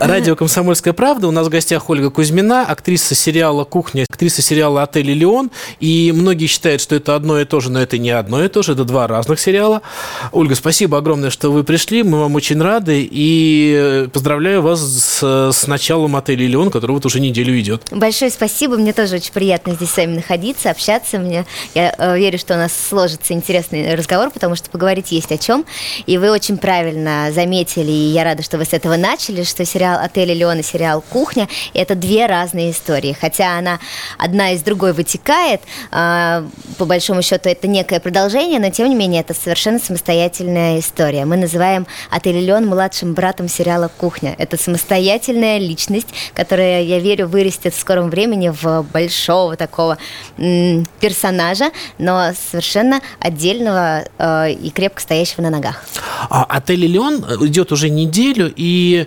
Радио «Комсомольская правда». У нас в гостях Ольга Кузьмина, актриса сериала «Кухня», актриса сериала «Отель Леон». И многие считают, что это одно и то же, но это не одно и то же, это два разных сериала. Ольга, спасибо огромное, что вы пришли. Мы вам очень рады. И поздравляю вас с, с началом «Отеля Леон», который вот уже неделю идет. Большое спасибо. Мне тоже очень приятно здесь с вами находиться, общаться. Мне, я э, верю, что у нас сложится интересный разговор, потому что поговорить есть о чем. И вы очень правильно заметили, и я рада, что вы с этого начали, что сериал сериал «Отель Леон» и сериал «Кухня» – это две разные истории. Хотя она одна из другой вытекает, э, по большому счету это некое продолжение, но тем не менее это совершенно самостоятельная история. Мы называем «Отель Леон» младшим братом сериала «Кухня». Это самостоятельная личность, которая, я верю, вырастет в скором времени в большого такого персонажа, но совершенно отдельного э, и крепко стоящего на ногах. А «Отель Леон» идет уже неделю, и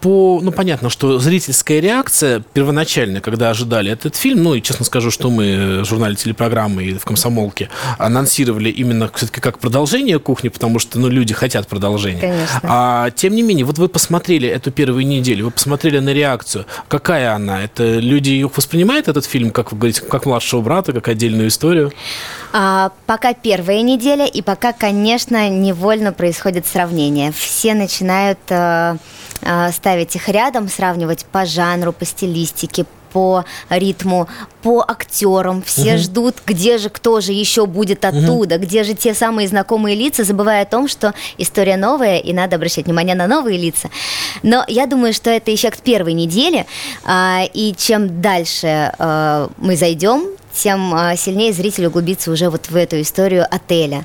по по, ну, понятно, что зрительская реакция первоначально, когда ожидали этот фильм, ну, и честно скажу, что мы в журнале телепрограммы и в «Комсомолке» анонсировали именно все-таки как продолжение «Кухни», потому что, ну, люди хотят продолжения. Конечно. А, тем не менее, вот вы посмотрели эту первую неделю, вы посмотрели на реакцию. Какая она? Это люди воспринимают этот фильм, как вы говорите, как младшего брата, как отдельную историю? А, пока первая неделя, и пока, конечно, невольно происходит сравнение. Все начинают а, ставить их рядом, сравнивать по жанру, по стилистике, по ритму, по актерам. Все угу. ждут, где же кто же еще будет оттуда, угу. где же те самые знакомые лица, забывая о том, что история новая, и надо обращать внимание на новые лица. Но я думаю, что это эффект первой недели, и чем дальше мы зайдем, тем а, сильнее зритель углубится уже вот в эту историю отеля.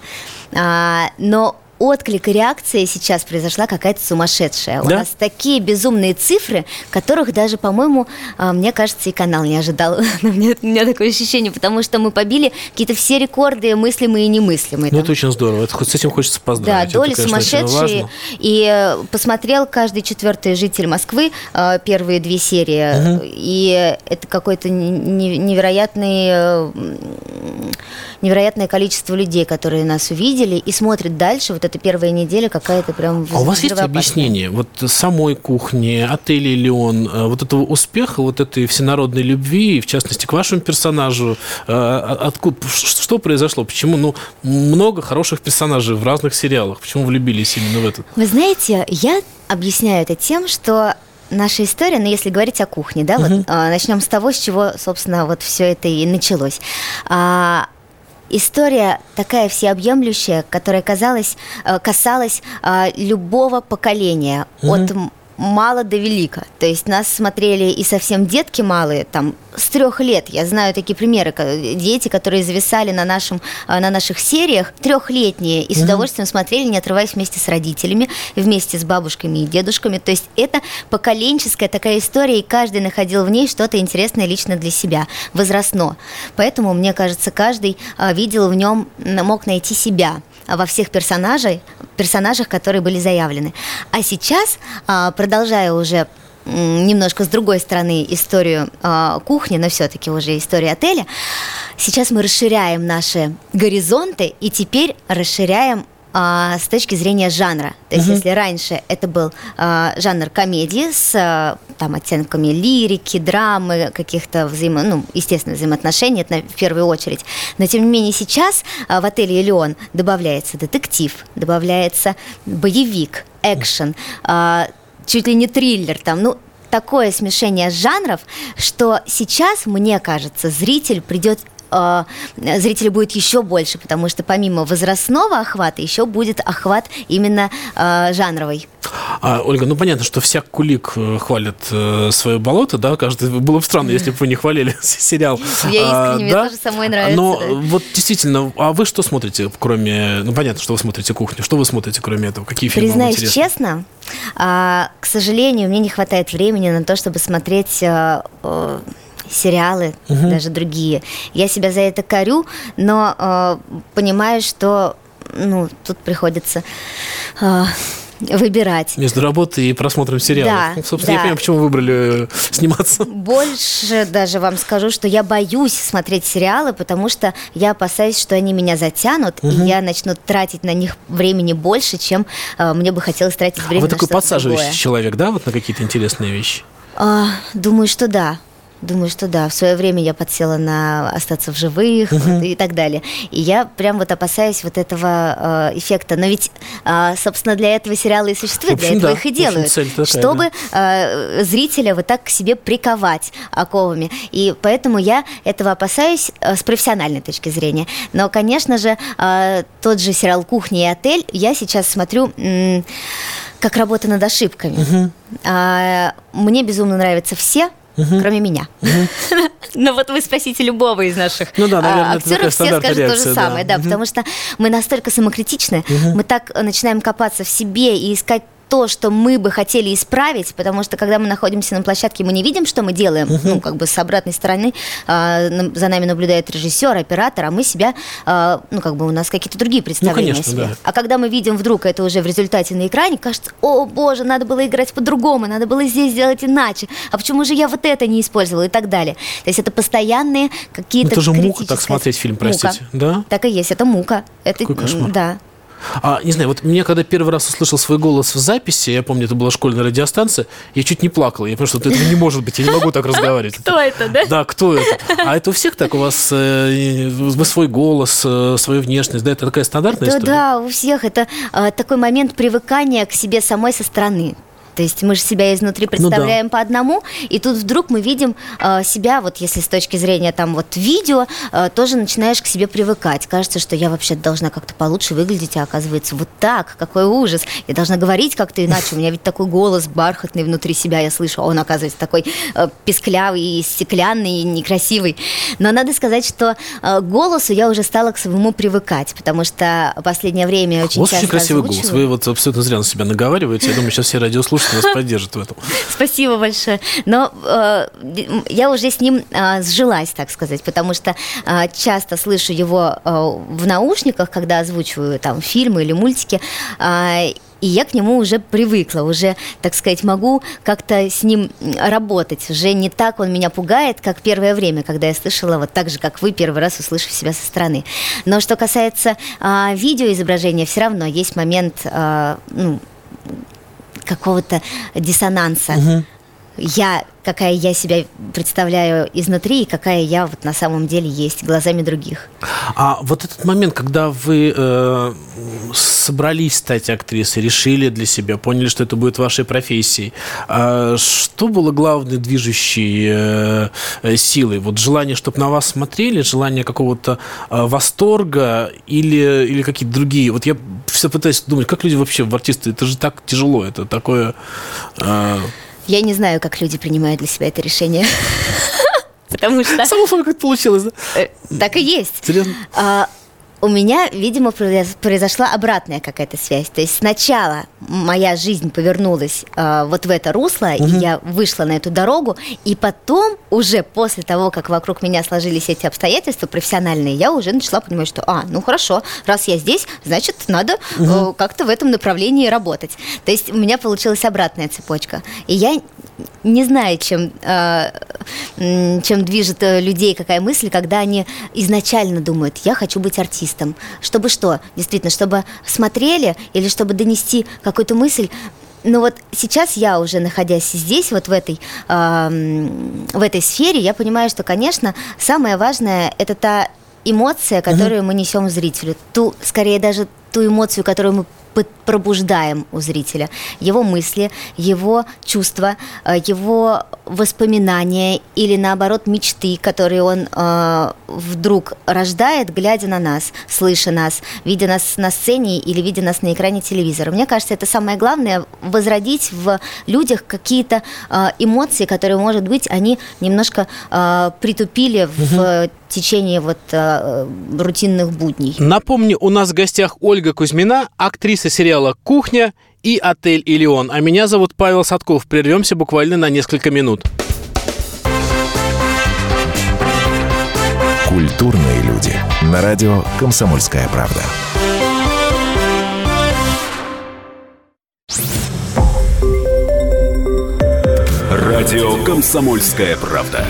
А, но отклик и реакция сейчас произошла какая-то сумасшедшая. Да? У нас такие безумные цифры, которых даже, по-моему, а, мне кажется, и канал не ожидал. у, меня, у меня такое ощущение, потому что мы побили какие-то все рекорды мыслимые и немыслимые. Ну, это очень здорово. Это, с этим хочется поздравить. Да, доли это, конечно, сумасшедшие. И э, посмотрел каждый четвертый житель Москвы э, первые две серии. Угу. И это какой-то невероятный э, невероятное количество людей, которые нас увидели и смотрят дальше. Вот эта первая неделя какая-то прям А у вас есть объяснение вот самой кухни, отеля Леон, э, вот этого успеха, вот этой всенародной любви, в частности, к вашему персонажу? Э, откуда, что произошло? Почему? Ну, много хороших персонажей в разных сериалах. Почему влюбились именно в этот? Вы знаете, я объясняю это тем, что наша история, но если говорить о кухне, да, uh-huh. вот а, начнем с того, с чего, собственно, вот все это и началось. А, история такая всеобъемлющая, которая казалась, э, касалась а, любого поколения, угу. от мало до велика. То есть нас смотрели и совсем детки малые, там, с трех лет. Я знаю такие примеры, дети, которые зависали на, нашем, э, на наших сериях, трехлетние, и с удовольствием смотрели, не отрываясь вместе с родителями, вместе с бабушками и дедушками. То есть это поколенческая такая история, и каждый находил в ней что-то интересное лично для себя, возрастно. Поэтому, мне кажется, каждый э, видел в нем, мог найти себя во всех персонажей, персонажах, которые были заявлены. А сейчас, а, продолжая уже немножко с другой стороны историю э, кухни, но все-таки уже историю отеля. Сейчас мы расширяем наши горизонты и теперь расширяем а, с точки зрения жанра. То есть, угу. если раньше это был а, жанр комедии с а, там оттенками лирики, драмы, каких-то взаимо, ну, естественно, взаимоотношений, это в первую очередь. Но тем не менее сейчас а, в отеле Элеон добавляется детектив, добавляется боевик, экшен, а, чуть ли не триллер, там, ну такое смешение жанров, что сейчас, мне кажется, зритель придет э, зрителей будет еще больше, потому что помимо возрастного охвата еще будет охват именно э, жанровый. А, Ольга, ну понятно, что всяк кулик э, хвалит э, свое болото, да, каждый было бы странно, если бы вы не хвалили сериал. Я искренне, а, мне да? тоже самой нравится. Но да. вот действительно, а вы что смотрите, кроме, ну понятно, что вы смотрите кухню, что вы смотрите, кроме этого, какие фильмы Признаюсь честно, а, к сожалению, мне не хватает времени на то, чтобы смотреть а, а, сериалы, угу. даже другие. Я себя за это корю, но э, понимаю, что ну, тут приходится э, выбирать. Между работой и просмотром сериалов. Да, Ну, Собственно, да. я понимаю, почему вы выбрали э, сниматься. Больше даже вам скажу, что я боюсь смотреть сериалы, потому что я опасаюсь, что они меня затянут, и я начну тратить на них времени больше, чем э, мне бы хотелось тратить А время вы на такой подсаживающий другое. человек, да, вот на какие-то интересные вещи? А, думаю, что да. Думаю, что да. В свое время я подсела на остаться в живых вот и так далее. И я прям вот опасаюсь вот этого э, эффекта. Но ведь, э, собственно, для этого сериалы и существуют, общем, для этого да. их и общем, делают, цель такая, чтобы э, зрителя вот так к себе приковать оковами. И поэтому я этого опасаюсь э, с профессиональной точки зрения. Но, конечно же, э, тот же сериал «Кухня и отель» я сейчас смотрю... м, как работа над ошибками. А, мне безумно нравятся все, кроме меня. Ну вот вы спросите любого из наших Ну да, наверное, а, такая актеров, все скажут то реакция, же да. самое, да, потому что мы настолько самокритичны, мы так э, начинаем копаться в себе и искать то, что мы бы хотели исправить, потому что когда мы находимся на площадке, мы не видим, что мы делаем, ну, как бы с обратной стороны нам- за нами наблюдает режиссер, оператор, а мы себя, а, ну, как бы у нас какие-то другие представления конечно, о себе. да. А когда мы видим вдруг это уже в результате на экране, кажется, о боже, надо было играть по-другому, надо было здесь сделать иначе, а почему же я вот это не использовала и так далее. То есть это постоянные какие-то Это же мука так смотреть фильм, Мука. простите. Да? Так и есть, это мука. Это, Какой кошмар. Да. А, не знаю, вот мне когда первый раз услышал свой голос в записи, я помню, это была школьная радиостанция, я чуть не плакал. Я понял, что этого не может быть, я не могу так разговаривать. это, да? Да, кто это? А это у всех так? У вас э, вы свой голос, э, свою внешность, да? Это такая стандартная Да, история? да, у всех это а, такой момент привыкания к себе самой со стороны. То есть мы же себя изнутри Ну представляем по одному, и тут вдруг мы видим а, себя, вот если с точки зрения там вот видео, а, тоже начинаешь к себе привыкать. Кажется, что я вообще должна как-то получше выглядеть, а оказывается вот так, какой ужас. Я должна говорить как-то иначе, у меня ведь такой голос бархатный внутри себя, я слышу, а он оказывается такой э, песклявый, и стеклянный, и некрасивый. Но надо сказать, что э, голосу я уже стала к своему привыкать, потому что последнее время очень У вас часто очень красивый голос. озвучиваю. Вы вот абсолютно зря на себя наговариваете. Я думаю, сейчас все радиослушатели вас поддержат в этом. Спасибо большое. Но э, я уже с ним э, сжилась, так сказать, потому что э, часто слышу его э, в наушниках, когда озвучиваю там фильмы или мультики. э, и я к нему уже привыкла, уже, так сказать, могу как-то с ним работать. Уже не так он меня пугает, как первое время, когда я слышала вот так же, как вы, первый раз услышав себя со стороны. Но что касается а, видеоизображения, все равно есть момент а, ну, какого-то диссонанса. Я, какая я себя представляю изнутри, и какая я вот на самом деле есть глазами других. А вот этот момент, когда вы э, собрались стать актрисой, решили для себя, поняли, что это будет вашей профессией, а что было главной движущей э, э, силой? Вот желание, чтобы на вас смотрели, желание какого-то э, восторга или, или какие-то другие? Вот я все пытаюсь думать, как люди вообще в артисты, это же так тяжело, это такое... э, Я не знаю, как люди принимают для себя это решение. Потому что Само собой как получилось, да? э, так и есть. Серьезно? У меня, видимо, произ- произошла обратная какая-то связь. То есть сначала моя жизнь повернулась а, вот в это русло, и я вышла на эту дорогу, и потом, уже после того, как вокруг меня сложились эти обстоятельства профессиональные, я уже начала понимать, что, а, ну хорошо, раз я здесь, значит, надо э, как-то в этом направлении работать. То есть у меня получилась обратная цепочка. И я не знаю, чем, э, чем движет э, людей какая мысль, когда они изначально думают, я хочу быть артистом. Чтобы что? Действительно, чтобы смотрели или чтобы донести какую-то мысль. Но вот сейчас я уже, находясь здесь, вот в этой, э, в этой сфере, я понимаю, что, конечно, самое важное – это та эмоция, которую мы несем зрителю. Ту, скорее даже ту эмоцию, которую мы пробуждаем у зрителя. Его мысли, его чувства, э, его воспоминания или, наоборот, мечты, которые он э, вдруг рождает, глядя на нас, слыша нас, видя нас на сцене или видя нас на экране телевизора. Мне кажется, это самое главное – возродить в людях какие-то э, эмоции, которые, может быть, они немножко э, притупили в течение вот э, рутинных будней. Напомню, у нас в гостях Ольга Кузьмина, актриса касается сериала «Кухня» и «Отель Илион». А меня зовут Павел Садков. Прервемся буквально на несколько минут. Культурные люди. На радио «Комсомольская правда». Радио «Комсомольская правда».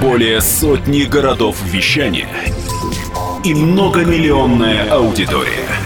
Более сотни городов вещания – и многомиллионная аудитория –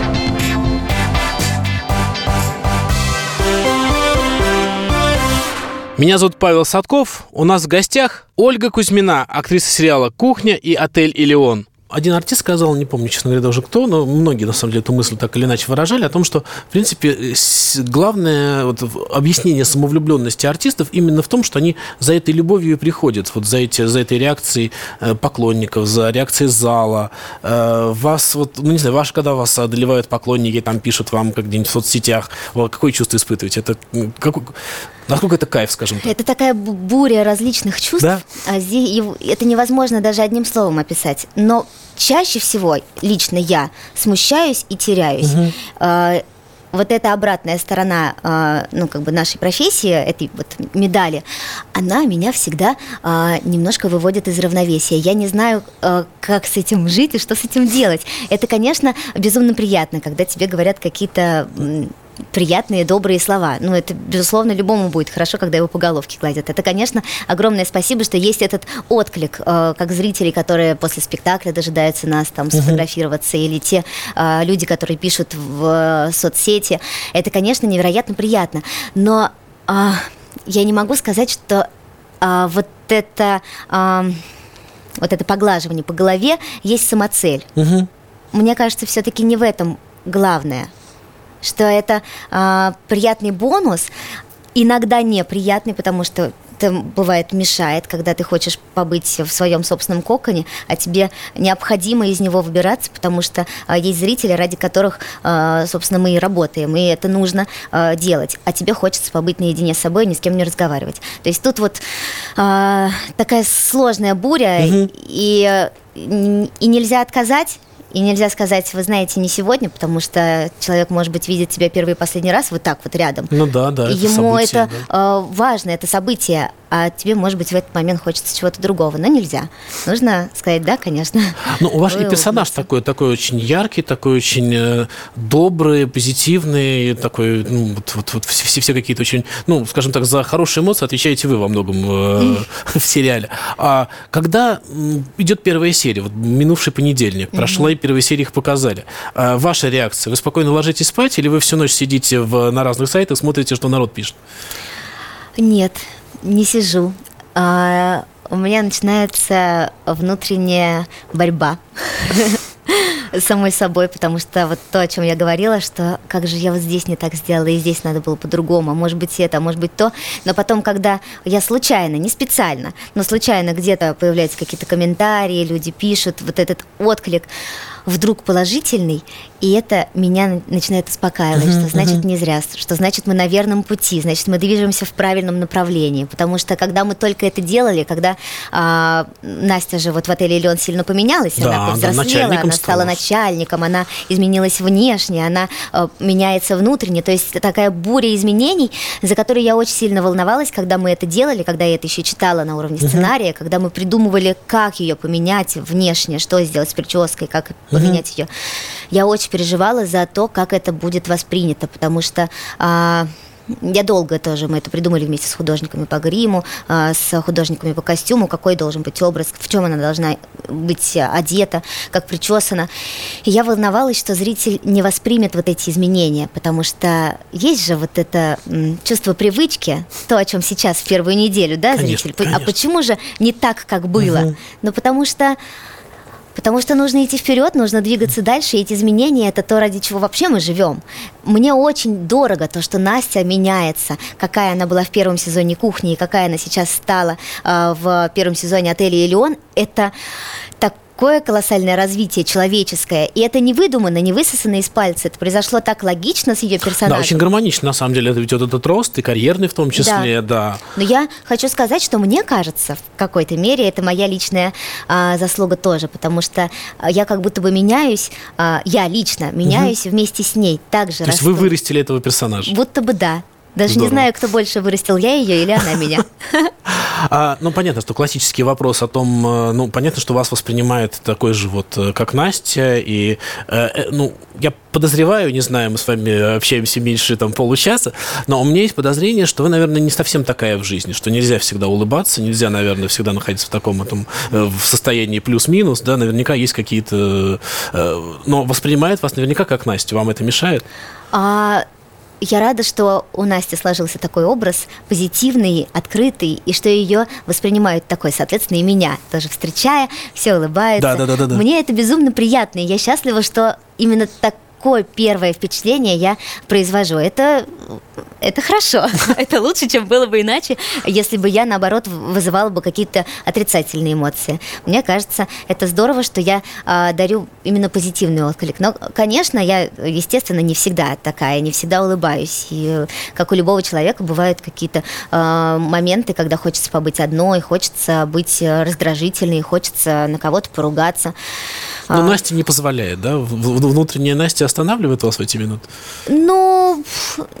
Меня зовут Павел Садков. У нас в гостях Ольга Кузьмина, актриса сериала «Кухня» и «Отель Илеон» один артист сказал, не помню, честно говоря, даже кто, но многие, на самом деле, эту мысль так или иначе выражали, о том, что, в принципе, главное вот, объяснение самовлюбленности артистов именно в том, что они за этой любовью и приходят, вот за, эти, за этой реакцией э, поклонников, за реакцией зала. Э, вас, вот, ну, не знаю, ваш, когда вас одолевают поклонники, там пишут вам как где-нибудь в соцсетях, вот, какое чувство испытываете? Это какой, Насколько это кайф, скажем так? Это такая буря различных чувств. Да? А это невозможно даже одним словом описать. Но чаще всего лично я смущаюсь и теряюсь. Угу. Вот эта обратная сторона, а, ну, как бы нашей профессии, этой вот медали, она меня всегда немножко выводит из равновесия. Я не знаю, как с этим жить и что с этим делать. Это, конечно, безумно приятно, когда тебе говорят какие-то приятные, добрые слова. Ну, это, безусловно, любому будет хорошо, когда его по головке гладят. Это, конечно, огромное спасибо, что есть этот отклик, э, как зрители, которые после спектакля дожидаются нас там сфотографироваться, uh-huh. или те э, люди, которые пишут в э, соцсети. Это, конечно, невероятно приятно. Но э, я не могу сказать, что э, вот это... Э, вот это поглаживание по голове есть самоцель. Угу. Мне кажется, все-таки не в этом главное что это э, приятный бонус, иногда неприятный, потому что это бывает мешает, когда ты хочешь побыть в своем собственном коконе, а тебе необходимо из него выбираться, потому что а, есть зрители, ради которых, а, собственно, мы и работаем, и это нужно а, делать. А тебе хочется побыть наедине с собой, ни с кем не разговаривать. То есть тут вот а, такая сложная буря, угу. и, и нельзя отказать и нельзя сказать, вы знаете, не сегодня, потому что человек, может быть, видит тебя первый и последний раз вот так вот рядом. Ну да, да. Это ему событие, это да. э, важно, это событие а тебе, может быть, в этот момент хочется чего-то другого, но нельзя. Нужно сказать, да, конечно. Ну, у вас и персонаж такой, такой очень яркий, такой очень э, добрый, позитивный, такой, ну, вот, вот, вот все, все какие-то очень, ну, скажем так, за хорошие эмоции отвечаете вы во многом э, в сериале. А когда идет первая серия, вот минувший понедельник, прошла и первая серия их показали, а ваша реакция? Вы спокойно ложитесь спать или вы всю ночь сидите в, на разных сайтах, смотрите, что народ пишет? Нет, не сижу. А, у меня начинается внутренняя борьба самой собой, потому что вот то, о чем я говорила, что как же я вот здесь не так сделала, и здесь надо было по-другому, может быть это, а может быть то, но потом, когда я случайно, не специально, но случайно где-то появляются какие-то комментарии, люди пишут, вот этот отклик, вдруг положительный, и это меня начинает успокаивать, uh-huh, что значит uh-huh. не зря, что значит мы на верном пути, значит мы движемся в правильном направлении, потому что когда мы только это делали, когда а, Настя же вот в отеле Леон сильно поменялась, да, она повзрослела, она стала начальником, она изменилась внешне, она а, меняется внутренне, то есть такая буря изменений, за которые я очень сильно волновалась, когда мы это делали, когда я это еще читала на уровне сценария, uh-huh. когда мы придумывали, как ее поменять внешне, что сделать с прической, как поменять ее. Я очень переживала за то, как это будет воспринято, потому что а, я долго тоже, мы это придумали вместе с художниками по гриму, а, с художниками по костюму, какой должен быть образ, в чем она должна быть одета, как причесана. И я волновалась, что зритель не воспримет вот эти изменения, потому что есть же вот это чувство привычки, то, о чем сейчас в первую неделю, да, конечно, зритель. А конечно. А почему же не так, как было? Угу. Ну, потому что Потому что нужно идти вперед, нужно двигаться дальше, и эти изменения это то, ради чего вообще мы живем. Мне очень дорого то, что Настя меняется, какая она была в первом сезоне кухни и какая она сейчас стала э, в первом сезоне отеля Элеон. Это так такое колоссальное развитие человеческое. И это не выдумано, не высосано из пальца. Это произошло так логично с ее персонажем. Да, очень гармонично, на самом деле. Это ведь вот этот рост, и карьерный в том числе, да. да. Но я хочу сказать, что мне кажется, в какой-то мере, это моя личная а, заслуга тоже, потому что я как будто бы меняюсь, а, я лично меняюсь угу. вместе с ней. Также То есть вы вырастили этого персонажа? Будто бы да. Даже Здорово. не знаю, кто больше вырастил, я ее или она меня. А, ну, понятно, что классический вопрос о том, э, ну, понятно, что вас воспринимает такой же вот, э, как Настя, и, э, ну, я подозреваю, не знаю, мы с вами общаемся меньше там получаса, но у меня есть подозрение, что вы, наверное, не совсем такая в жизни, что нельзя всегда улыбаться, нельзя, наверное, всегда находиться в таком этом, в состоянии плюс-минус, да, наверняка есть какие-то... Но воспринимает вас наверняка как Настя, вам это мешает? А я рада, что у Насти сложился такой образ позитивный, открытый, и что ее воспринимают такой, соответственно, и меня тоже встречая, все улыбаются. Да, да, да, да. Мне это безумно приятно, и я счастлива, что именно так какое первое впечатление я произвожу. Это, это хорошо. это лучше, чем было бы иначе, если бы я, наоборот, вызывала бы какие-то отрицательные эмоции. Мне кажется, это здорово, что я э, дарю именно позитивный отклик. Но, конечно, я, естественно, не всегда такая, не всегда улыбаюсь. И, как у любого человека, бывают какие-то э, моменты, когда хочется побыть одной, хочется быть раздражительной, хочется на кого-то поругаться. Но а... Настя не позволяет, да? Внутренняя Настя останавливает вас в эти минуты? Ну,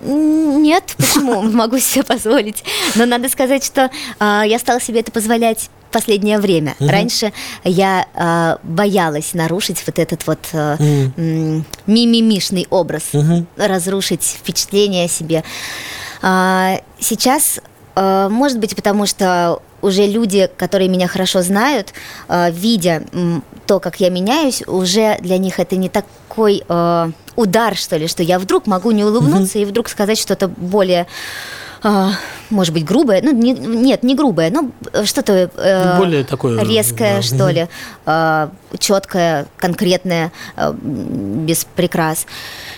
нет, почему? Могу себе позволить. Но надо сказать, что э, я стала себе это позволять последнее время. Угу. Раньше я э, боялась нарушить вот этот вот э, угу. мимимишный образ, угу. разрушить впечатление о себе. А, сейчас, э, может быть, потому что уже люди, которые меня хорошо знают, э, видя то, как я меняюсь, уже для них это не такой э, удар, что ли, что я вдруг могу не улыбнуться mm-hmm. и вдруг сказать что-то более а, может быть, грубое, ну, не, нет, не грубое, но что-то э, более такое резкое, да. что ли, э, четкое, конкретное, э, без прикрас.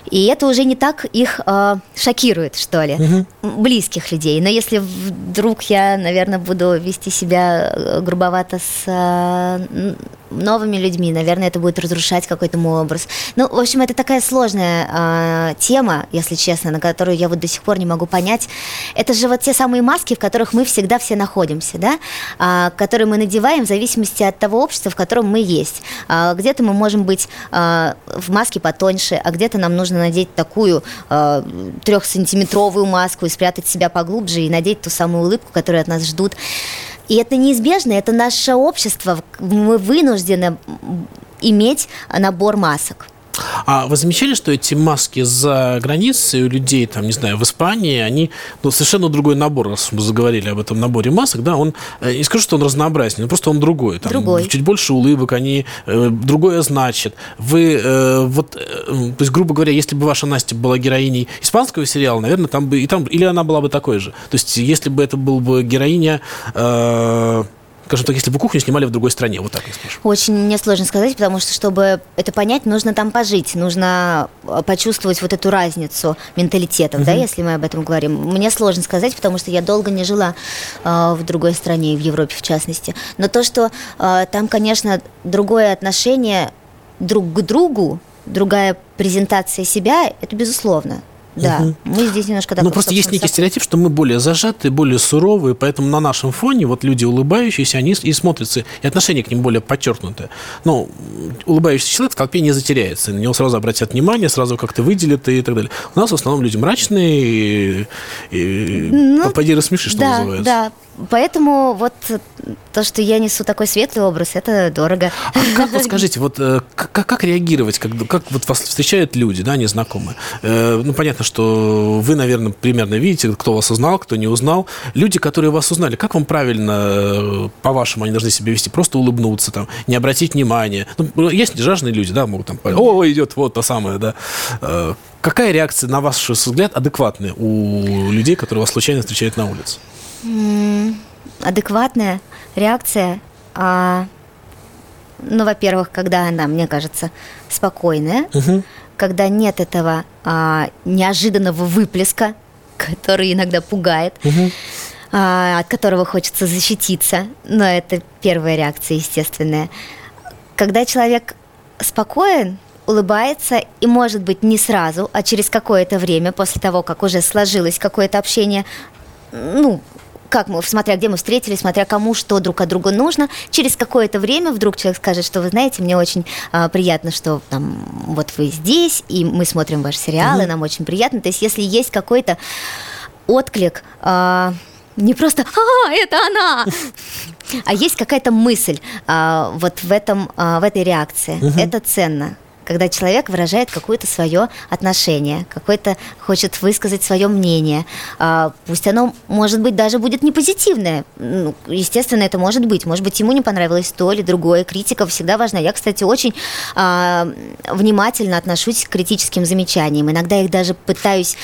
И это уже не так их э, шокирует, что ли, угу. близких людей. Но если вдруг я, наверное, буду вести себя э, грубовато с э, новыми людьми, наверное, это будет разрушать какой-то мой образ. Ну, в общем, это такая сложная э, тема, если честно, на которую я вот до сих пор не могу понять. Это же вот те самые маски, в которых мы всегда все находимся, да, э, которые мы надеваем в зависимости от того общества, в котором мы есть. Э, где-то мы можем быть э, в маске потоньше, а где-то нам нужно надеть такую э, трехсантиметровую маску и спрятать себя поглубже и надеть ту самую улыбку, которую от нас ждут. И это неизбежно, это наше общество. Мы вынуждены иметь набор масок. А вы замечали, что эти маски за границей у людей, там, не знаю, в Испании, они ну, совершенно другой набор, раз мы заговорили об этом наборе масок, да, он, э, не скажу, что он разнообразнее, но просто он другой. Там, другой. Чуть больше улыбок, они э, другое значит. Вы, э, вот, э, то есть, грубо говоря, если бы ваша Настя была героиней испанского сериала, наверное, там бы, и там, или она была бы такой же. То есть, если бы это был бы героиня... Э, скажем так, если бы кухню снимали в другой стране? Вот так я спрошу. Очень мне сложно сказать, потому что, чтобы это понять, нужно там пожить, нужно э, почувствовать вот эту разницу менталитетов, угу. да, если мы об этом говорим. Мне сложно сказать, потому что я долго не жила э, в другой стране, в Европе в частности. Но то, что э, там, конечно, другое отношение друг к другу, другая презентация себя, это безусловно. Да, угу. мы здесь немножко так. Ну, просто есть некий стереотип, что мы более зажатые, более суровые, поэтому на нашем фоне вот люди улыбающиеся, они и смотрятся, и отношение к ним более подчеркнутое. Но улыбающийся человек в толпе не затеряется, на него сразу обратят внимание, сразу как-то выделят и так далее. У нас в основном люди мрачные, и, и ну, попади рассмеши, что да, называется. Да, Поэтому вот то, что я несу такой светлый образ, это дорого. А как вот скажите, вот э, как, как реагировать, как, как вот вас встречают люди, да, незнакомые? Э, ну, понятно, что вы, наверное, примерно видите, кто вас узнал, кто не узнал. Люди, которые вас узнали, как вам правильно, э, по-вашему, они должны себя вести? Просто улыбнуться, там, не обратить внимания. Ну, есть жажные люди, да, могут там, о, идет вот то самое, да. Какая реакция, на ваш взгляд, адекватная у людей, которые вас случайно встречают на улице? Адекватная реакция, а, ну, во-первых, когда она, мне кажется, спокойная, угу. когда нет этого а, неожиданного выплеска, который иногда пугает, угу. а, от которого хочется защититься, но это первая реакция, естественная. когда человек спокоен, улыбается и, может быть, не сразу, а через какое-то время, после того, как уже сложилось какое-то общение, ну, как мы, смотря где мы встретились, смотря кому что друг от друга нужно, через какое-то время вдруг человек скажет, что вы знаете, мне очень а, приятно, что там вот вы здесь, и мы смотрим ваши сериалы, угу. нам очень приятно. То есть, если есть какой-то отклик, а, не просто «А, это она!» А есть какая-то мысль а, вот в, этом, а, в этой реакции. Угу. Это ценно когда человек выражает какое-то свое отношение, какой-то хочет высказать свое мнение. А, пусть оно, может быть, даже будет не позитивное. Ну, естественно, это может быть. Может быть, ему не понравилось то или другое. Критика всегда важна. Я, кстати, очень а, внимательно отношусь к критическим замечаниям. Иногда их даже пытаюсь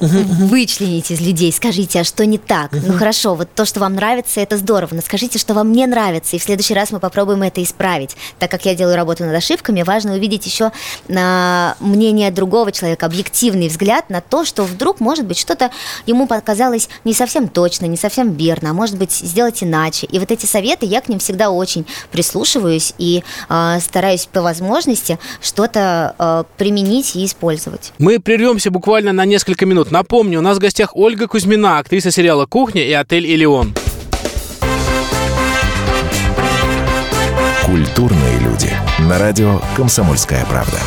вычленить из людей, скажите, а что не так? Ну хорошо, вот то, что вам нравится, это здорово, но скажите, что вам не нравится, и в следующий раз мы попробуем это исправить. Так как я делаю работу над ошибками, важно увидеть еще на мнение другого человека, объективный взгляд на то, что вдруг, может быть, что-то ему показалось не совсем точно, не совсем верно, а может быть, сделать иначе. И вот эти советы, я к ним всегда очень прислушиваюсь и э, стараюсь по возможности что-то э, применить и использовать. Мы прервемся буквально на несколько минут минут. Напомню, у нас в гостях Ольга Кузьмина, актриса сериала «Кухня» и «Отель Элеон». Культурные люди. На радио «Комсомольская правда».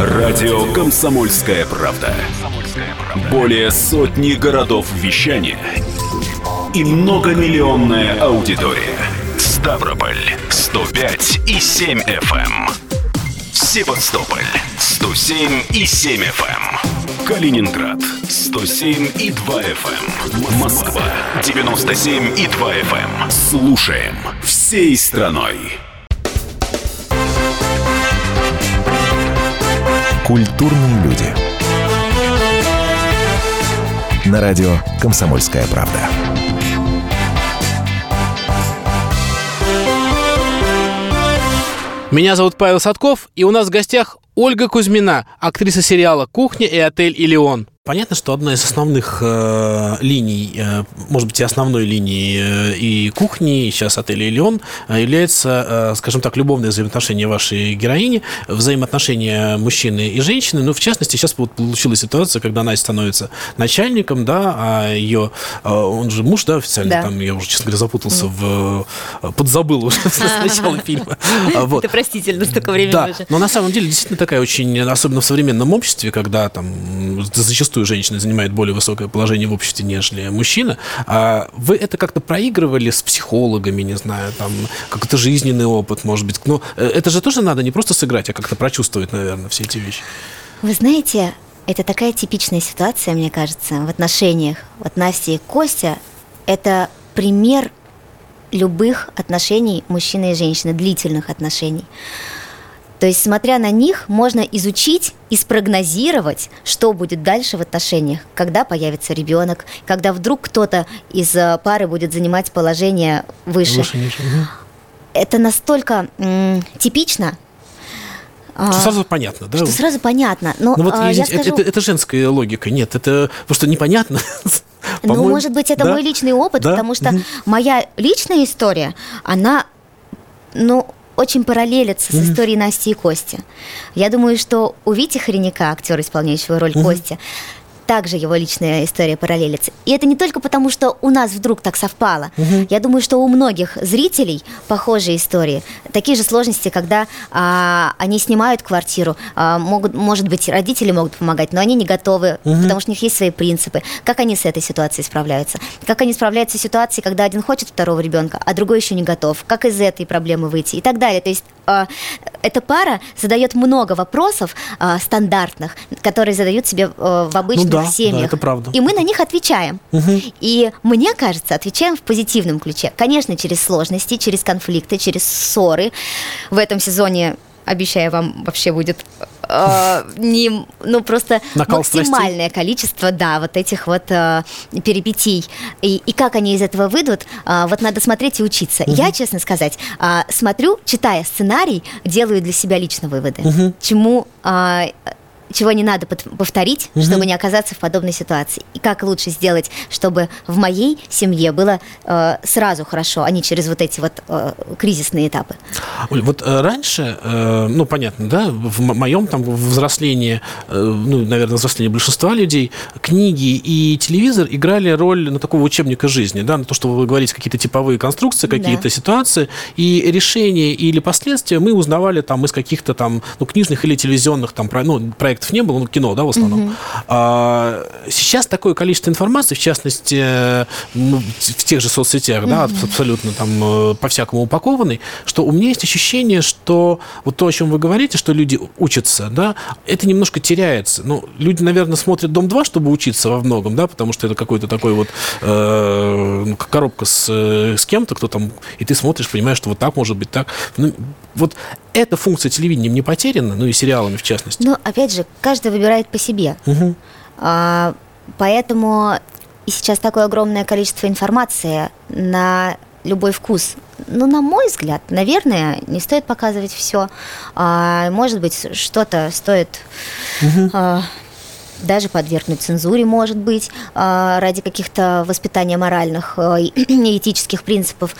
Радио «Комсомольская правда». Более сотни городов вещания и многомиллионная аудитория. Ставрополь 105 и 7 FM. Эм. Севастополь 107 и 7 FM. Эм. Калининград 107 и 2 FM. Эм. Москва 97 и 2 FM. Слушаем всей страной. Культурные люди. На радио «Комсомольская правда». Меня зовут Павел Садков, и у нас в гостях Ольга Кузьмина, актриса сериала «Кухня» и «Отель Илеон». Понятно, что одна из основных э, линий, э, может быть, и основной линии э, и кухни, и сейчас отеля «Элеон», э, является, э, скажем так, любовное взаимоотношение вашей героини, взаимоотношения мужчины и женщины. Ну, в частности, сейчас вот получилась ситуация, когда она становится начальником, да, а ее, э, он же муж, да, официально, да. там, я уже, честно говоря, запутался mm. в... Э, подзабыл уже с начала фильма. Вот. Это простительно, столько времени Да, но на самом деле действительно такая очень, особенно в современном обществе, когда там зачастую зачастую женщина занимает более высокое положение в обществе, нежели мужчина. А вы это как-то проигрывали с психологами, не знаю, там, как-то жизненный опыт, может быть. Но э, это же тоже надо не просто сыграть, а как-то прочувствовать, наверное, все эти вещи. Вы знаете, это такая типичная ситуация, мне кажется, в отношениях. Вот Настя и Костя – это пример любых отношений мужчины и женщины, длительных отношений. То есть, смотря на них, можно изучить и спрогнозировать, что будет дальше в отношениях, когда появится ребенок, когда вдруг кто-то из э, пары будет занимать положение выше. выше ниже. Это настолько м- типично, что сразу понятно, да? Что сразу понятно. Но, ну вот а, я скажу... это, это, это женская логика. Нет, это просто непонятно. Ну, может быть, это да? мой личный опыт, да? потому что моя личная история, она, ну, очень параллелится mm-hmm. с историей Насти и Кости. Я думаю, что у Вити Хореняка, актера, исполняющего роль mm-hmm. Кости, также его личная история параллелится. И это не только потому, что у нас вдруг так совпало. Угу. Я думаю, что у многих зрителей похожие истории. Такие же сложности, когда а, они снимают квартиру, а, могут, может быть, родители могут помогать, но они не готовы, угу. потому что у них есть свои принципы. Как они с этой ситуацией справляются? Как они справляются с ситуацией, когда один хочет второго ребенка, а другой еще не готов? Как из этой проблемы выйти? И так далее. То есть эта пара задает много вопросов а, стандартных, которые задают себе а, в обычных ну да, семьях. Да, это правда. И мы на них отвечаем. Угу. И мне кажется, отвечаем в позитивном ключе. Конечно, через сложности, через конфликты, через ссоры. В этом сезоне обещаю вам, вообще будет э, не, ну просто Накал максимальное страстей. количество, да, вот этих вот э, перипетий. И, и как они из этого выйдут, э, вот надо смотреть и учиться. Угу. Я, честно сказать, э, смотрю, читая сценарий, делаю для себя лично выводы. Угу. Чему э, чего не надо повторить, угу. чтобы не оказаться в подобной ситуации. И как лучше сделать, чтобы в моей семье было э, сразу хорошо, а не через вот эти вот э, кризисные этапы. Оль, вот э, раньше, э, ну, понятно, да, в моем там взрослении, э, ну, наверное, взрослении большинства людей, книги и телевизор играли роль ну, такого учебника жизни, да, на то, что вы говорите, какие-то типовые конструкции, какие-то да. ситуации, и решения или последствия мы узнавали там из каких-то там, ну, книжных или телевизионных там, ну, проектов не было, ну, кино, да, в основном. Угу. А, сейчас такое количество информации, в частности, ну, в тех же соцсетях, угу. да, абсолютно там э, по-всякому упакованный, что у меня есть ощущение, что вот то, о чем вы говорите, что люди учатся, да, это немножко теряется. Ну, люди, наверное, смотрят «Дом-2», чтобы учиться во многом, да, потому что это какой-то такой вот э, ну, коробка с, э, с кем-то, кто там, и ты смотришь, понимаешь, что вот так может быть так. Ну, вот эта функция телевидения не потеряна, ну и сериалами в частности. Ну, опять же, каждый выбирает по себе. Угу. А, поэтому и сейчас такое огромное количество информации на любой вкус. Ну, на мой взгляд, наверное, не стоит показывать все. А, может быть, что-то стоит угу. а, даже подвергнуть цензуре, может быть, а, ради каких-то воспитания моральных а, и этических принципов.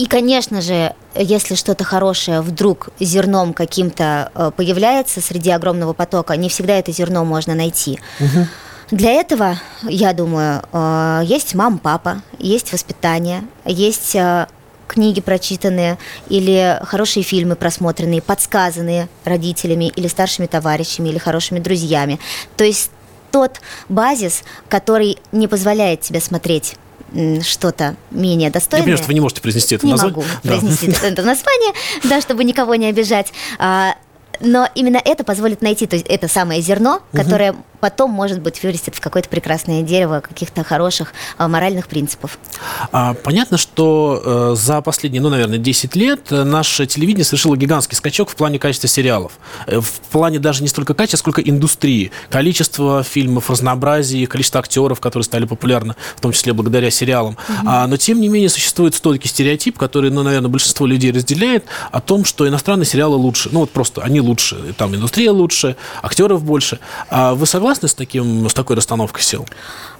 И, конечно же, если что-то хорошее вдруг зерном каким-то а, появляется среди огромного потока, не всегда это зерно можно найти. Угу. Для этого, я думаю, э, есть мама, папа, есть воспитание, есть э, книги прочитанные или хорошие фильмы просмотренные, подсказанные родителями или старшими товарищами или хорошими друзьями. То есть тот базис, который не позволяет тебе смотреть что-то менее достойное. Я понимаю, что вы не можете произнести это не название. Не могу да. произнести это название, да, чтобы никого не обижать. А, но именно это позволит найти то есть это самое зерно, которое угу потом, может быть, вырастет в какое-то прекрасное дерево каких-то хороших а, моральных принципов. А, понятно, что э, за последние, ну, наверное, 10 лет э, наше телевидение совершило гигантский скачок в плане качества сериалов. Э, в плане даже не столько качества, сколько индустрии. Количество фильмов, разнообразие, количество актеров, которые стали популярны, в том числе благодаря сериалам. А, но, тем не менее, существует стойкий стереотип, который, ну, наверное, большинство людей разделяет, о том, что иностранные сериалы лучше. Ну, вот просто они лучше. Там индустрия лучше, актеров больше. А вы согласны согласны с, таким, с такой расстановкой сил?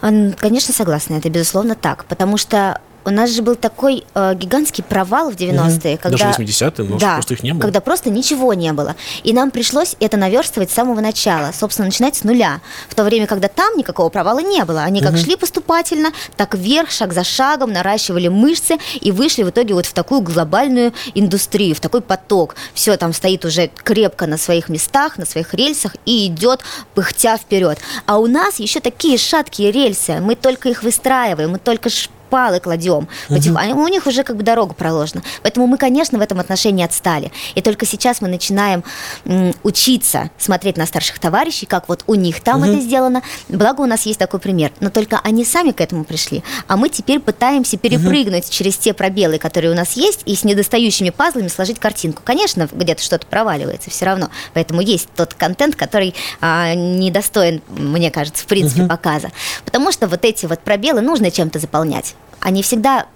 Конечно, согласна. Это, безусловно, так. Потому что у нас же был такой э, гигантский провал в 90-е, угу. когда... Даже 80-е, но да, просто их не было. когда просто ничего не было. И нам пришлось это наверстывать с самого начала, собственно, начинать с нуля. В то время, когда там никакого провала не было. Они как угу. шли поступательно, так вверх, шаг за шагом, наращивали мышцы и вышли в итоге вот в такую глобальную индустрию, в такой поток. Все там стоит уже крепко на своих местах, на своих рельсах и идет пыхтя вперед. А у нас еще такие шаткие рельсы, мы только их выстраиваем, мы только палы кладем. Угу. У них уже как бы дорога проложена. Поэтому мы, конечно, в этом отношении отстали. И только сейчас мы начинаем м, учиться смотреть на старших товарищей, как вот у них там угу. это сделано. Благо у нас есть такой пример. Но только они сами к этому пришли. А мы теперь пытаемся перепрыгнуть угу. через те пробелы, которые у нас есть, и с недостающими пазлами сложить картинку. Конечно, где-то что-то проваливается все равно. Поэтому есть тот контент, который а, недостоин, мне кажется, в принципе, угу. показа. Потому что вот эти вот пробелы нужно чем-то заполнять они всегда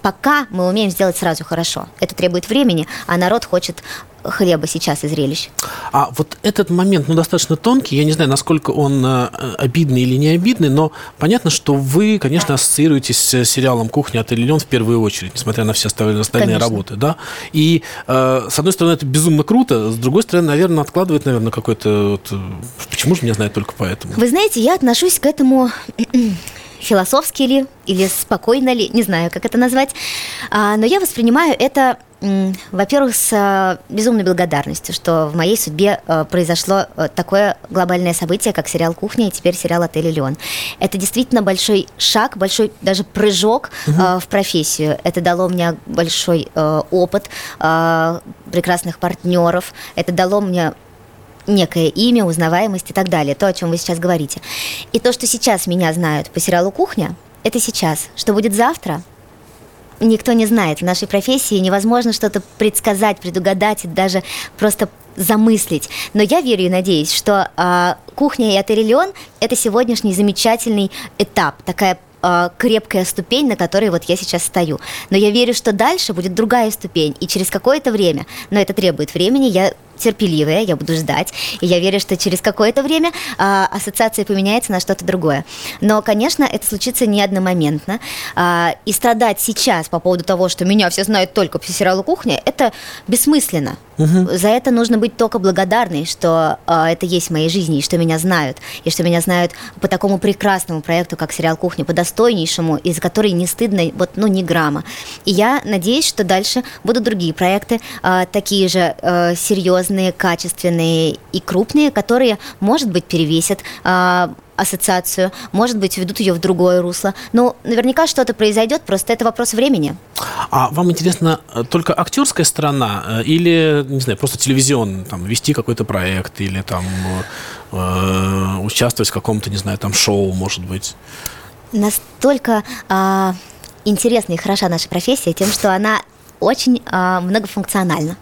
пока мы умеем сделать сразу хорошо. Это требует времени, а народ хочет хлеба сейчас и зрелищ. А вот этот момент, ну, достаточно тонкий, я не знаю, насколько он э, обидный или не обидный, но понятно, что вы, конечно, ассоциируетесь с сериалом «Кухня от Лилион» в первую очередь, несмотря на все остальные конечно. работы, да? И, э, с одной стороны, это безумно круто, с другой стороны, наверное, откладывает, наверное, какой-то... Вот, э, почему же меня знают только поэтому? Вы знаете, я отношусь к этому философски ли или спокойно ли, не знаю, как это назвать, а, но я воспринимаю это во-первых, с а, безумной благодарностью, что в моей судьбе а, произошло такое глобальное событие, как сериал «Кухня» и теперь сериал «Отель Леон». Это действительно большой шаг, большой даже прыжок угу. в профессию. Это дало мне большой опыт прекрасных партнеров. Это дало мне некое имя, узнаваемость и так далее, то, о чем вы сейчас говорите. И то, что сейчас меня знают по сериалу «Кухня», это сейчас. Что будет завтра, никто не знает. В нашей профессии невозможно что-то предсказать, предугадать, даже просто замыслить. Но я верю и надеюсь, что э, кухня и отель это сегодняшний замечательный этап, такая э, крепкая ступень, на которой вот я сейчас стою. Но я верю, что дальше будет другая ступень, и через какое-то время, но это требует времени, я терпеливая, я буду ждать, и я верю, что через какое-то время а, ассоциация поменяется на что-то другое. Но, конечно, это случится не одномоментно, а, и страдать сейчас по поводу того, что меня все знают только по сериалу «Кухня», это бессмысленно. Угу. За это нужно быть только благодарной, что а, это есть в моей жизни, и что меня знают, и что меня знают по такому прекрасному проекту, как сериал «Кухня», по достойнейшему, из которой не стыдно вот, ну, ни грамма. И я надеюсь, что дальше будут другие проекты, а, такие же а, серьезные, качественные и крупные, которые, может быть, перевесят а, ассоциацию, может быть, ведут ее в другое русло. Но наверняка что-то произойдет, просто это вопрос времени. А вам интересно э, только актерская сторона э, или, не знаю, просто телевизион, там, вести какой-то проект или там э, участвовать в каком-то, не знаю, там шоу, может быть? Настолько э, интересна и хороша наша профессия тем, что она очень э, многофункциональна.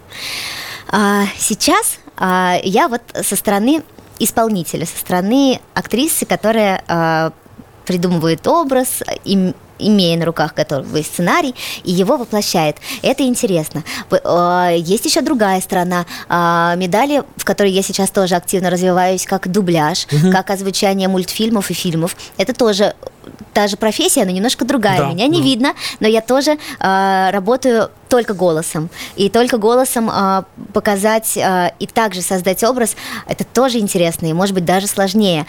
Э, сейчас э, я вот со стороны исполнителя, со стороны актрисы, которая э, придумывает образ, им, имея на руках готовый сценарий, и его воплощает. Это интересно. Есть еще другая сторона медали, в которой я сейчас тоже активно развиваюсь, как дубляж, угу. как озвучание мультфильмов и фильмов. Это тоже та же профессия, но немножко другая. Да, Меня не да. видно, но я тоже э, работаю только голосом. И только голосом э, показать э, и также создать образ, это тоже интересно и, может быть, даже сложнее.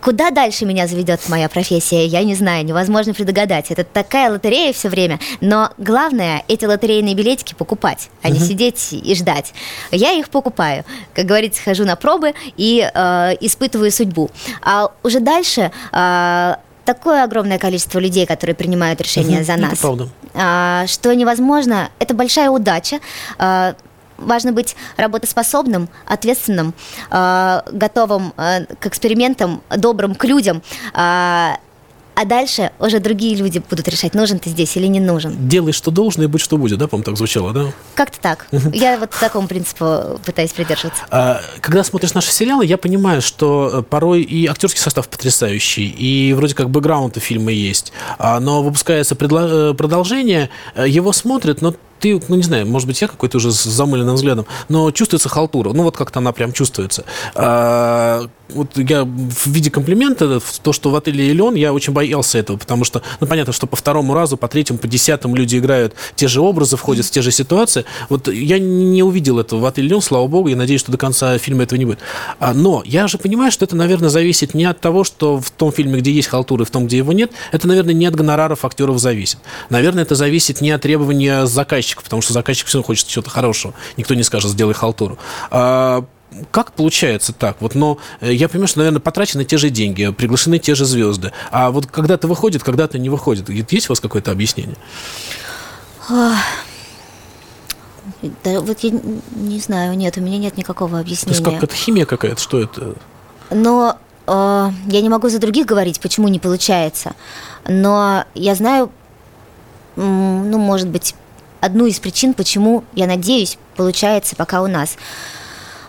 Куда дальше меня заведет моя профессия, я не знаю, невозможно предугадать. Это такая лотерея все время, но главное эти лотерейные билетики покупать, а не сидеть и ждать. Я их покупаю. Как говорится, хожу на пробы и э, испытываю судьбу. А уже дальше э, такое огромное количество людей, которые принимают решения угу, за нас. Это правда. А, что невозможно, это большая удача. А, важно быть работоспособным, ответственным, а, готовым к экспериментам, добрым к людям. А, дальше уже другие люди будут решать, нужен ты здесь или не нужен. Делай, что должно, и будь, что будет, да, по-моему, так звучало, да? Как-то так. Я вот такому принципу пытаюсь придерживаться. А, когда смотришь наши сериалы, я понимаю, что э, порой и актерский состав потрясающий, и вроде как бэкграунд у фильма есть, а, но выпускается э, продолжение, э, его смотрят, но ты, ну не знаю, может быть, я какой-то уже с замыленным взглядом, но чувствуется халтура. Ну вот как-то она прям чувствуется. А, вот я в виде комплимента, то, что в отеле Элеон, я очень боялся этого, потому что, ну понятно, что по второму разу, по третьему, по десятому люди играют те же образы, входят в те же ситуации. Вот я не увидел этого в отеле Элеон, слава богу, и надеюсь, что до конца фильма этого не будет. А, но я же понимаю, что это, наверное, зависит не от того, что в том фильме, где есть халтура, и в том, где его нет, это, наверное, не от гонораров актеров зависит. Наверное, это зависит не от требования заказчика, потому что заказчик все хочет чего-то хорошего. Никто не скажет, сделай халтуру. А, как получается так? Вот, но э, я понимаю, что, наверное, потрачены те же деньги, приглашены те же звезды. А вот когда-то выходит, когда-то не выходит. Есть у вас какое-то объяснение? Да, вот я не знаю, нет, у меня нет никакого объяснения. То есть как это химия какая-то, что это? Но э, я не могу за других говорить, почему не получается. Но я знаю, ну, может быть, одну из причин, почему, я надеюсь, получается пока у нас.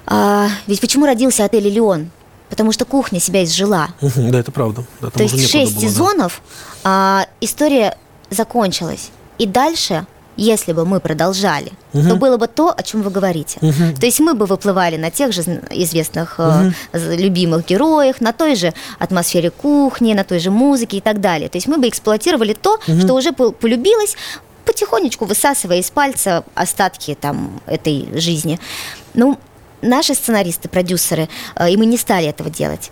А, ведь почему родился отель «Элеон»? Потому что кухня себя изжила. Да, это правда. Да, То есть шесть было, сезонов да. а, история закончилась. И дальше если бы мы продолжали, угу. то было бы то, о чем вы говорите. Угу. То есть мы бы выплывали на тех же известных угу. э, любимых героях, на той же атмосфере кухни, на той же музыке и так далее. То есть мы бы эксплуатировали то, угу. что уже полюбилось, потихонечку высасывая из пальца остатки там этой жизни. Ну, наши сценаристы, продюсеры, э, и мы не стали этого делать.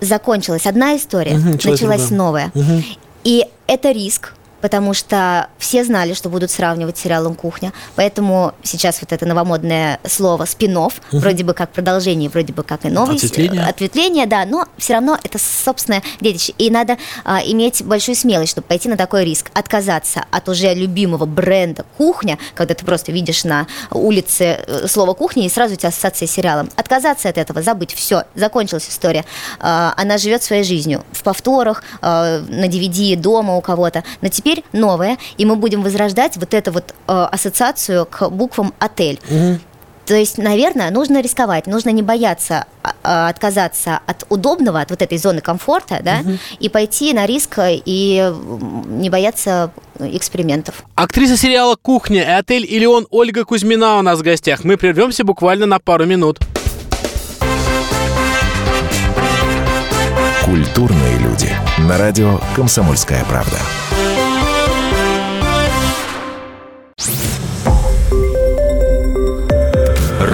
Закончилась одна история, угу, началась новая. Угу. И это риск, потому что все знали, что будут сравнивать с сериалом «Кухня», поэтому сейчас вот это новомодное слово «спинов», угу. вроде бы как продолжение, вроде бы как и новое ответвление. ответвление, да, но все равно это собственное детище, и надо а, иметь большую смелость, чтобы пойти на такой риск, отказаться от уже любимого бренда «Кухня», когда ты просто видишь на улице э, слово «Кухня», и сразу у тебя ассоциация с сериалом, отказаться от этого, забыть, все, закончилась история, а, она живет своей жизнью. В повторах, а, на DVD, дома у кого-то, но теперь теперь новое, и мы будем возрождать вот эту вот э, ассоциацию к буквам «отель». Угу. То есть, наверное, нужно рисковать, нужно не бояться а, а, отказаться от удобного, от вот этой зоны комфорта, да, угу. и пойти на риск и не бояться экспериментов. Актриса сериала «Кухня» и отель «Илеон» Ольга Кузьмина у нас в гостях. Мы прервемся буквально на пару минут. Культурные люди. На радио «Комсомольская правда».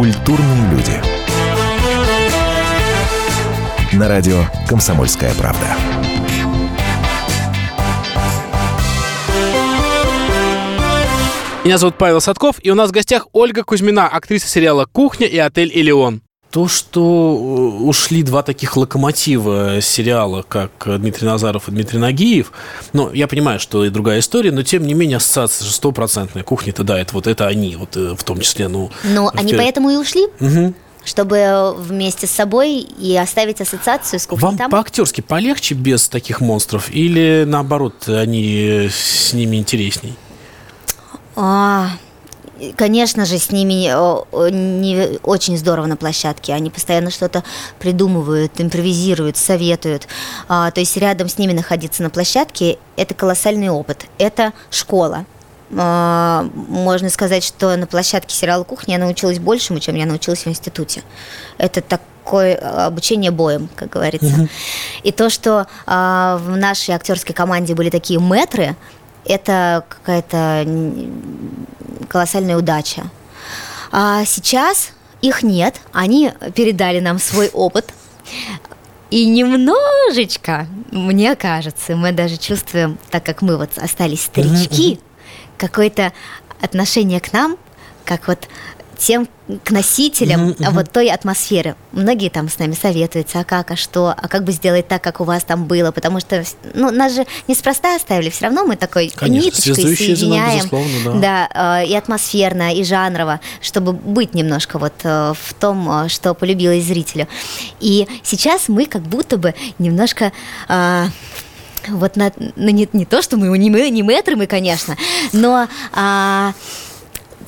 Культурные люди. На радио «Комсомольская правда». Меня зовут Павел Садков, и у нас в гостях Ольга Кузьмина, актриса сериала «Кухня» и «Отель Элеон». То, что э, ушли два таких локомотива сериала, как Дмитрий Назаров и Дмитрий Нагиев, ну, я понимаю, что и другая история, но тем не менее ассоциация же стопроцентная. Кухня-то, да, это вот это они, вот э, в том числе, ну... Они вперед. поэтому и ушли? Мгм. Чтобы вместе с собой и оставить ассоциацию с кухней Вам там. по-актерски полегче без таких монстров или, наоборот, они э, с ними интересней? А, конечно же, с ними о, не очень здорово на площадке. Они постоянно что-то придумывают, импровизируют, советуют. А, то есть рядом с ними находиться на площадке – это колоссальный опыт. Это школа. А, можно сказать, что на площадке сериала «Кухня» я научилась большему, чем я научилась в институте. Это такое обучение боем, как говорится. И то, что а, в нашей актерской команде были такие мэтры, это какая-то колоссальная удача. А сейчас их нет, они передали нам свой опыт. И немножечко, мне кажется, мы даже чувствуем, так как мы вот остались старички, какое-то отношение к нам, как вот тем к носителям вот той атмосферы. Многие там с нами советуются, а как, а что, а как бы сделать так, как у вас там было, потому что, ну, нас же неспроста оставили, все равно мы такой Конечно, ниточкой звено, соединяем, да. да, э, и атмосферно, и жанрово, чтобы быть немножко вот э, в том, э, что полюбилось зрителю. И сейчас мы как будто бы немножко вот на, ну, не, не то, что мы не, мы, не мэтры мы, конечно, но а,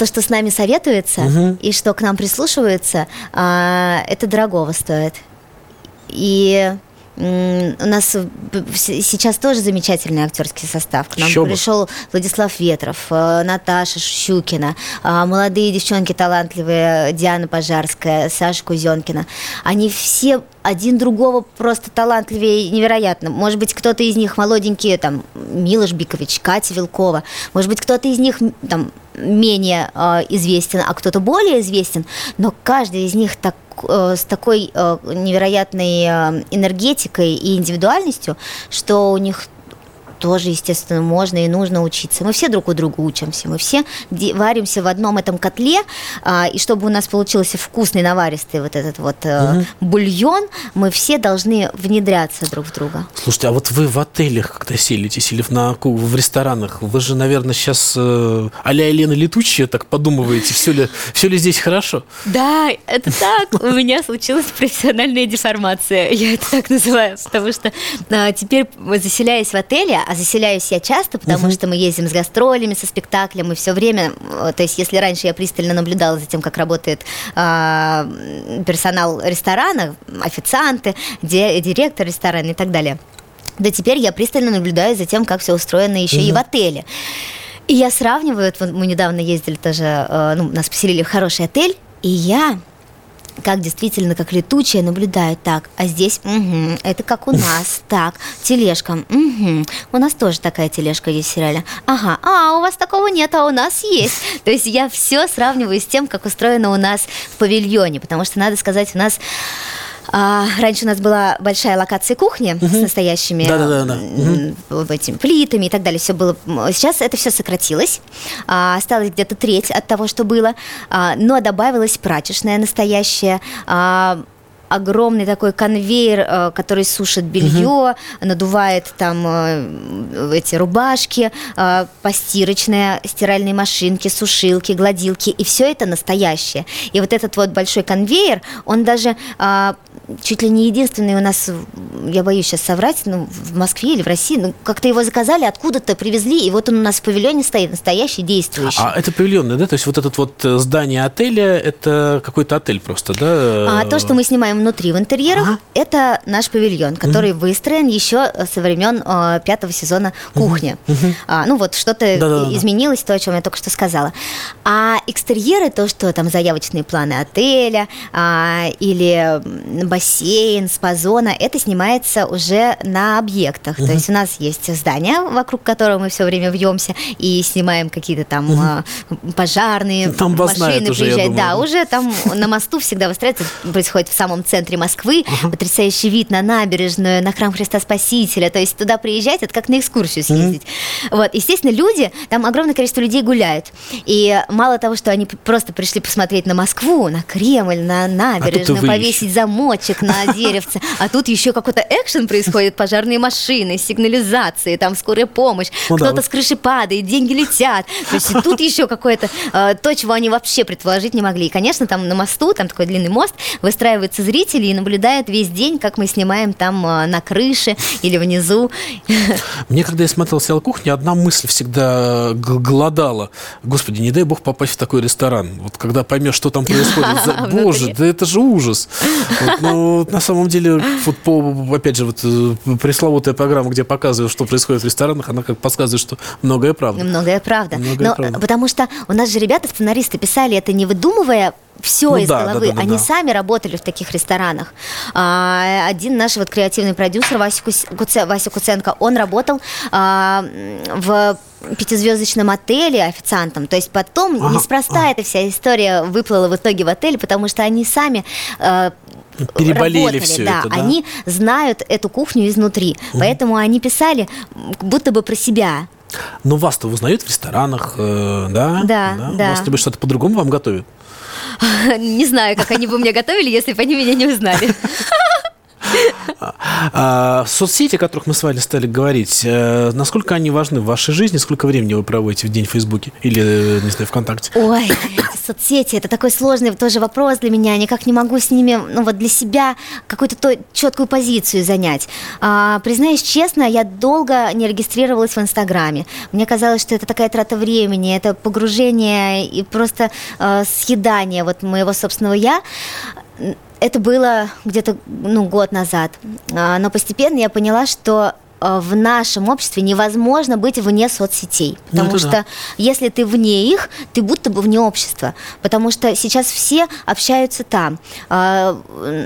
то, что с нами советуется и что к нам прислушиваются, а, это дорогого стоит. И у нас сейчас тоже замечательный актерский состав. К нам Еще бы. пришел Владислав Ветров, э, Наташа Щукина, а, молодые девчонки талантливые, Диана Пожарская, Саша Кузенкина. Они все один другого просто талантливее невероятно. Может быть, кто-то из них молоденький, там, Милош Бикович, Катя Вилкова. Может быть, кто-то из них там менее э, известен, а кто-то более известен, но каждый из них так, э, с такой э, невероятной э, энергетикой и индивидуальностью, что у них тоже, естественно, можно и нужно учиться. Мы все друг у друга учимся, мы все варимся в одном этом котле, а, и чтобы у нас получился вкусный, наваристый вот этот вот э, бульон, мы все должны внедряться друг в друга. Слушайте, а вот вы в отелях, когда селитесь, или в, на, в ресторанах, вы же, наверное, сейчас э, а-ля Елена Летучая так подумываете, все ли, все ли здесь хорошо? Да, это так. У меня случилась профессиональная деформация. Я это так называю, потому что а, теперь, заселяясь в отеле, а заселяюсь я часто, потому что мы ездим с гастролями, со спектаклем, и все время, э, то есть если раньше я пристально наблюдала за тем, как работает а, персонал ресторана, официанты, ди- директор ресторана и так далее, да теперь я пристально наблюдаю за тем, как все устроено еще и в отеле. И я сравниваю, вот мы недавно ездили тоже, э, ну, нас поселили в хороший отель, и я как действительно, как летучая, наблюдаю так, а здесь, мгм, это как у нас, так, тележка, мгм, у нас тоже такая тележка есть в сериале, ага, а у вас такого нет, а у нас есть. То есть я все сравниваю с тем, как устроено у нас в павильоне, потому что, надо сказать, у нас а, раньше у нас была большая локация кухни с настоящими Да-да-да-да. м, в этим плитами и так далее. Все было. Сейчас это все сократилось. А, осталось где-то треть от того, что было. А, но добавилась прачечная настоящая. А, огромный такой конвейер, э, который сушит белье, угу. надувает там э, эти рубашки, э, постирочная, стиральные машинки, сушилки, гладилки, и все это настоящее. И вот этот вот большой конвейер, он даже а, чуть ли не единственный у нас, я боюсь сейчас соврать, ну, в Москве или в России, ну, как-то его заказали, откуда-то привезли, и вот он у нас в павильоне стоит, настоящий, действующий. А это павильонный, да? То есть вот этот вот здание отеля, это какой-то отель просто, да? А то, что мы снимаем внутри в интерьерах, ага. это наш павильон, который угу. выстроен еще со времен э, пятого сезона «Кухня». Угу. А, ну вот что-то изменилось, то, о чем я только что сказала. А экстерьеры, то, что там заявочные планы отеля а, или бассейн, спа-зона, это снимается уже на объектах. Угу. То есть у нас есть здание, вокруг которого мы все время вьемся и снимаем какие-то там угу. пожарные там машины уже, приезжают. Да, уже там на мосту всегда выстраивается, происходит в самом центре Москвы, угу. потрясающий вид на набережную, на храм Христа Спасителя. То есть туда приезжать, это как на экскурсию съездить. Угу. Вот, естественно, люди, там огромное количество людей гуляют. И мало того, что они просто пришли посмотреть на Москву, на Кремль, на а набережную, а повесить замочек, на деревце, а тут еще какой-то экшен происходит, пожарные машины, сигнализации, там скорая помощь, ну, кто-то да. с крыши падает, деньги летят. То есть тут еще какое-то э, то, чего они вообще предположить не могли. И, конечно, там на мосту, там такой длинный мост, выстраиваются зрители и наблюдают весь день, как мы снимаем там э, на крыше или внизу. Мне, когда я смотрел сериал «Кухня», одна мысль всегда голодала. Господи, не дай бог попасть в такой ресторан. Вот когда поймешь, что там происходит, боже, да это же ужас. Вот, ну, на самом деле, вот по, опять же, вот э, пресловутая программа, где показывают, что происходит в ресторанах, она как подсказывает, что многое правда. Многое Но, правда. Потому что у нас же ребята, сценаристы, писали это не выдумывая все ну, из да, головы. Да, да, Они да. сами работали в таких ресторанах. А, один наш вот креативный продюсер Вася, Куце, Вася Куценко, он работал а, в пятизвездочном отеле официантом. То есть потом ага, неспроста ага. эта вся история выплыла в итоге в отель, потому что они сами э, переболели работали, все да, это, да? Они знают эту кухню изнутри, угу. поэтому они писали будто бы про себя. Но вас-то узнают в ресторанах, э, да? Да, да. да. Может быть, что-то по-другому вам готовят? Не знаю, как они бы мне готовили, если бы они меня не узнали. А, соцсети, о которых мы с вами стали говорить, э, насколько они важны в вашей жизни? Сколько времени вы проводите в день в Фейсбуке или, не знаю, ВКонтакте? Ой, соцсети, это такой сложный тоже вопрос для меня. Никак не могу с ними, ну вот для себя какую-то четкую позицию занять. А, признаюсь честно, я долго не регистрировалась в Инстаграме. Мне казалось, что это такая трата времени, это погружение и просто э, съедание вот моего собственного я это было где-то ну, год назад. А, но постепенно я поняла, что в нашем обществе невозможно быть вне соцсетей. Ну, потому ну, что да. если ты вне их, ты будто бы вне общества. Потому что сейчас все общаются там. Э,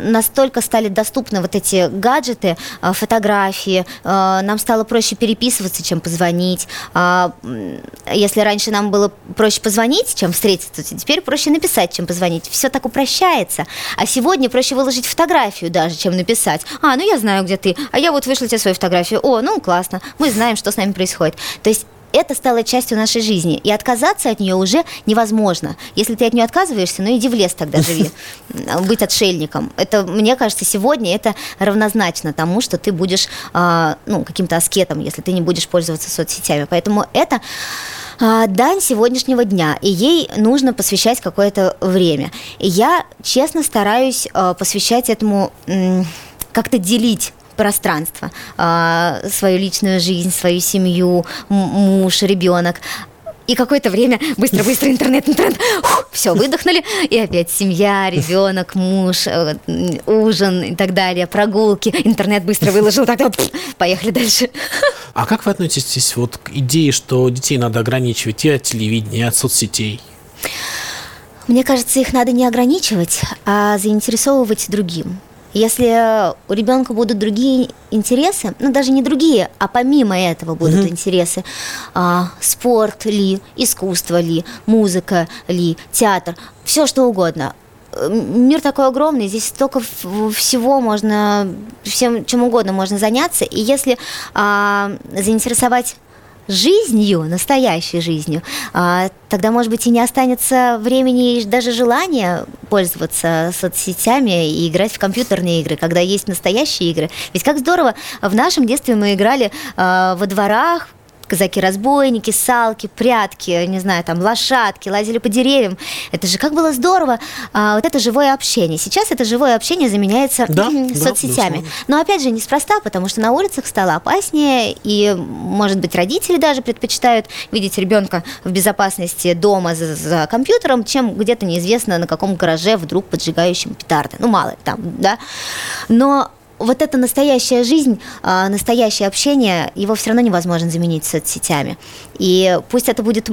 настолько стали доступны вот эти гаджеты, э, фотографии. Нам стало проще переписываться, чем позвонить. Если раньше нам было проще позвонить, чем встретиться, то теперь проще написать, чем позвонить. Все так упрощается. А сегодня проще выложить фотографию даже, чем написать. А, ну я знаю, где ты. А я вот вышла тебе свою фотографию о, ну классно, мы знаем, что с нами происходит. То есть это стало частью нашей жизни, и отказаться от нее уже невозможно. Если ты от нее отказываешься, ну иди в лес тогда живи, быть отшельником. Это, мне кажется, сегодня это равнозначно тому, что ты будешь э, ну, каким-то аскетом, если ты не будешь пользоваться соцсетями. Поэтому это а, дань сегодняшнего дня, и ей нужно посвящать какое-то время. И я честно стараюсь э, посвящать этому как-то делить пространство, а, свою личную жизнь, свою семью, муж, ребенок. И какое-то время быстро-быстро интернет, интернет, все, выдохнули, и опять семья, ребенок, муж, э, ужин и так далее, прогулки, интернет быстро выложил, так вот, поехали дальше. А как вы относитесь вот к идее, что детей надо ограничивать и от телевидения, и от соцсетей? Мне кажется, их надо не ограничивать, а заинтересовывать другим. Если у ребенка будут другие интересы, ну даже не другие, а помимо этого будут угу. интересы, а, спорт ли, искусство ли, музыка ли, театр, все что угодно. Мир такой огромный, здесь столько всего можно, всем чем угодно можно заняться, и если а, заинтересовать жизнью, настоящей жизнью, а, тогда, может быть, и не останется времени и даже желания пользоваться соцсетями и играть в компьютерные игры, когда есть настоящие игры. Ведь как здорово, в нашем детстве мы играли э, во дворах, казаки-разбойники, салки, прятки, не знаю, там, лошадки, лазили по деревьям. Это же как было здорово, а, вот это живое общение. Сейчас это живое общение заменяется Да, соцсетями. да, Но опять же, неспроста, потому что на улицах стало опаснее, и, может быть, родители даже предпочитают видеть ребенка в безопасности дома за, за компьютером, чем где-то неизвестно на каком гараже вдруг поджигающим петарды. Ну, мало ли там, да. Но вот эта настоящая жизнь, а, настоящее общение, его все равно невозможно заменить соцсетями. И пусть это будет...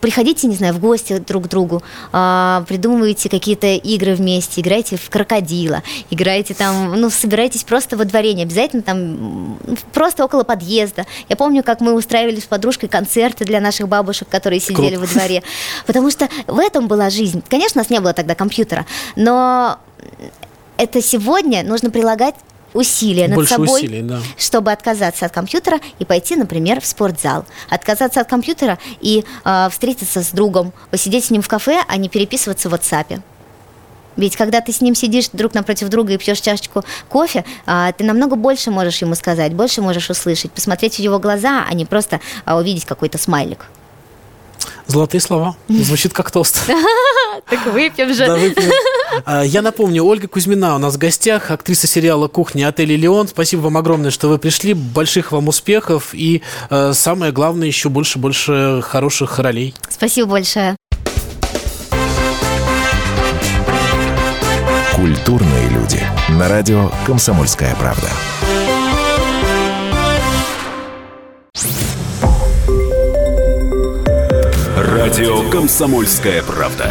Приходите, не знаю, в гости друг к другу, а, придумывайте какие-то игры вместе, играйте в крокодила, играйте там, ну, собирайтесь просто во дворе, не обязательно там, просто около подъезда. Я помню, как мы устраивали с подружкой концерты для наших бабушек, которые сидели Круто. во дворе. Потому что в этом была жизнь. Конечно, у нас не было тогда компьютера, но это сегодня нужно прилагать усилия над Больше собой, усилий, да. чтобы отказаться от компьютера и пойти, например, в спортзал. Отказаться от компьютера и э, встретиться с другом, посидеть с ним в кафе, а не переписываться в WhatsApp. Ведь когда ты с ним сидишь друг напротив друга и пьешь чашечку кофе, а, ты намного больше можешь ему сказать, больше можешь услышать, посмотреть в его глаза, а не просто а, увидеть какой-то смайлик. Золотые слова. Звучит как тост. Так выпьем же. Да, выпьем. А, Я напомню, Ольга Кузьмина у нас в гостях, актриса сериала «Кухня» отеля «Леон». Спасибо вам огромное, что вы пришли. Больших вам успехов и, э, самое главное, еще больше-больше хороших ролей. Спасибо большое. Культурные люди. На радио «Комсомольская правда». Радио «Комсомольская правда».